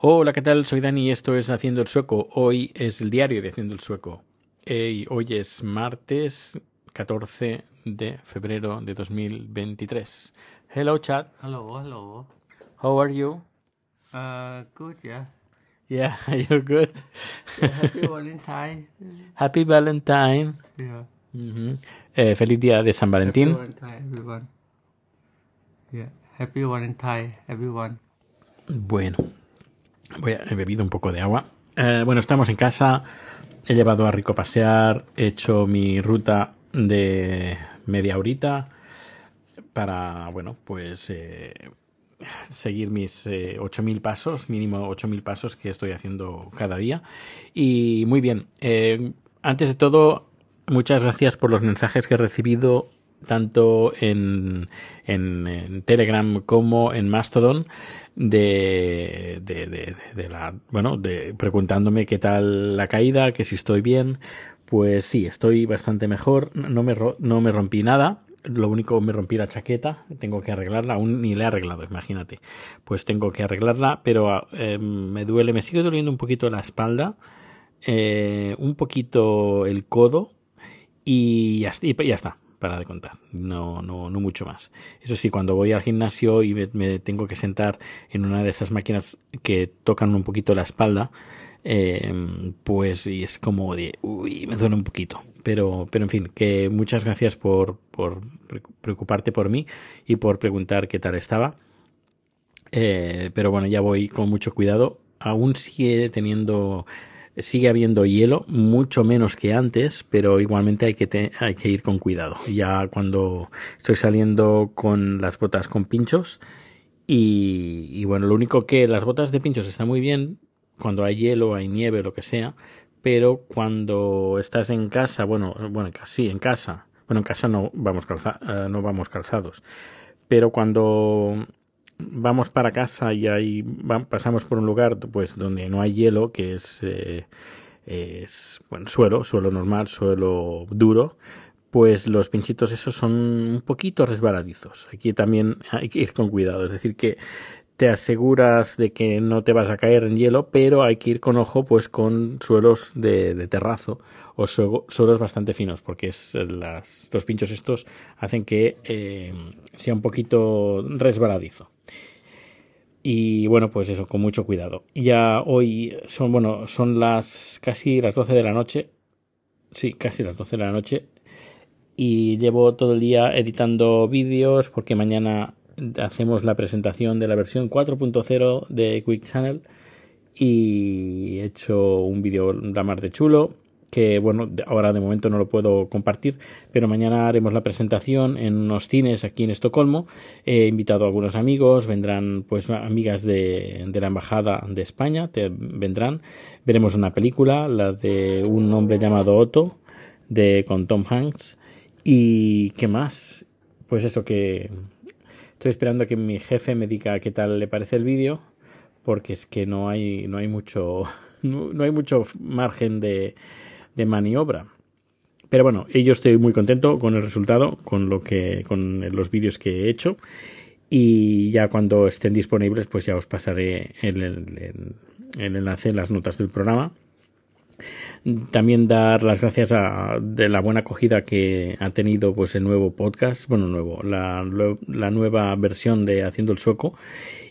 Hola, ¿qué tal? Soy Dani y esto es Haciendo el Sueco. Hoy es el diario de Haciendo el Sueco. Eh, hoy es martes 14 de febrero de 2023. Hello, chat. Hello, hello. How are you? Uh, good, yeah. Yeah, you're good. yeah happy Valentine. Happy Valentine. Yeah. Ujú. Eh, feliz día de San Valentín. Happy Valentine, everyone. Yeah. Happy Valentine, everyone. Bueno, voy a, he bebido un poco de agua. Eh, bueno, estamos en casa. He llevado a Rico a pasear. He hecho mi ruta de media horita para, bueno, pues eh, seguir mis eh, 8.000 pasos, mínimo 8.000 pasos que estoy haciendo cada día. Y muy bien. Eh, antes de todo, muchas gracias por los mensajes que he recibido tanto en, en, Telegram como en Mastodon de, de, la bueno de preguntándome qué tal la caída que si estoy bien. Pues sí estoy bastante mejor. No me no me rompí nada. Lo único me rompí la chaqueta. Tengo que arreglarla. Aún ni la he arreglado imagínate. Pues tengo que arreglarla pero eh, me duele me sigue doliendo un poquito la espalda eh, un poquito el codo y y ya está, para de contar. No, no, no mucho más. Eso sí, cuando voy al gimnasio y me, tengo que sentar en una de esas máquinas que tocan un poquito la espalda, eh, pues y es como de, uy, me duele un poquito. Pero, pero en fin, que muchas gracias por, por pre- preocuparte por mí y por preguntar qué tal estaba. Eh, pero bueno, ya voy con mucho cuidado. Aún sigue teniendo, sigue habiendo hielo, mucho menos que antes, pero igualmente hay que, hay que ir con cuidado. Ya cuando estoy saliendo con las botas con pinchos y, y bueno, lo único que las botas de pinchos están muy bien cuando hay hielo, hay nieve, lo que sea, pero cuando estás en casa, bueno, bueno, sí, en casa, bueno, en casa no vamos, calza- eh, no vamos calzados, pero cuando vamos para casa y ahí pasamos por un lugar pues donde no hay hielo que es eh, es bueno suelo suelo normal suelo duro pues los pinchitos esos son un poquito resbaladizos aquí también hay que ir con cuidado es decir que te aseguras de que no te vas a caer en hielo, pero hay que ir con ojo pues con suelos de, de terrazo o suelo- suelos bastante finos, porque es las, los pinchos estos hacen que eh, sea un poquito resbaladizo. Y bueno, pues eso, con mucho cuidado. Ya hoy son, bueno, son las casi las 12 de la noche. Sí, casi las 12 de la noche. Y llevo todo el día editando vídeos porque mañana hacemos la presentación de la versión 4.0 de Quick Channel y he hecho un vídeo la mar de chulo que bueno, ahora de momento no lo puedo compartir, pero mañana haremos la presentación en unos cines aquí en Estocolmo. He invitado a algunos amigos, vendrán pues amigas de, de la embajada de España, te, vendrán. Veremos una película, la de un hombre llamado Otto, de con Tom Hanks. ¿Y qué más? Pues eso que estoy esperando que mi jefe me diga qué tal le parece el vídeo, porque es que no hay, no hay mucho, no, no hay mucho margen de, de maniobra. Pero bueno, yo estoy muy contento con el resultado, con lo que, con los vídeos que he hecho. Y ya cuando estén disponibles, pues ya os pasaré el, el- el enlace en las notas del programa. También dar las gracias a de la buena acogida que ha tenido pues el nuevo podcast, bueno, nuevo, la, la nueva versión de Haciendo el Sueco.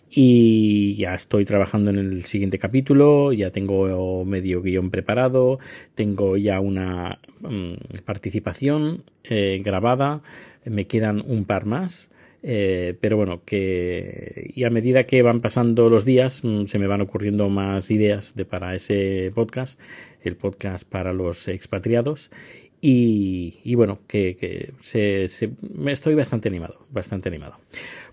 Y ya estoy trabajando en el siguiente capítulo, ya tengo medio guion preparado, tengo ya una mm, participación eh, grabada, me quedan un par más. Eh, pero bueno, que y a medida que van pasando los días mm, se me van ocurriendo más ideas de para ese podcast, el podcast para los expatriados. Y, bueno, que, que se, se- me estoy bastante animado, bastante animado.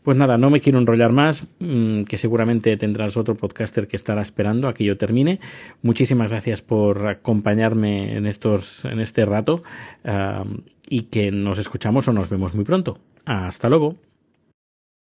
Pues nada, no me quiero enrollar más, mm, que seguramente tendrás otro podcaster que estará esperando a que yo termine. Muchísimas gracias por acompañarme en, estos, en este rato ah, y que nos escuchamos o nos vemos muy pronto. Hasta luego.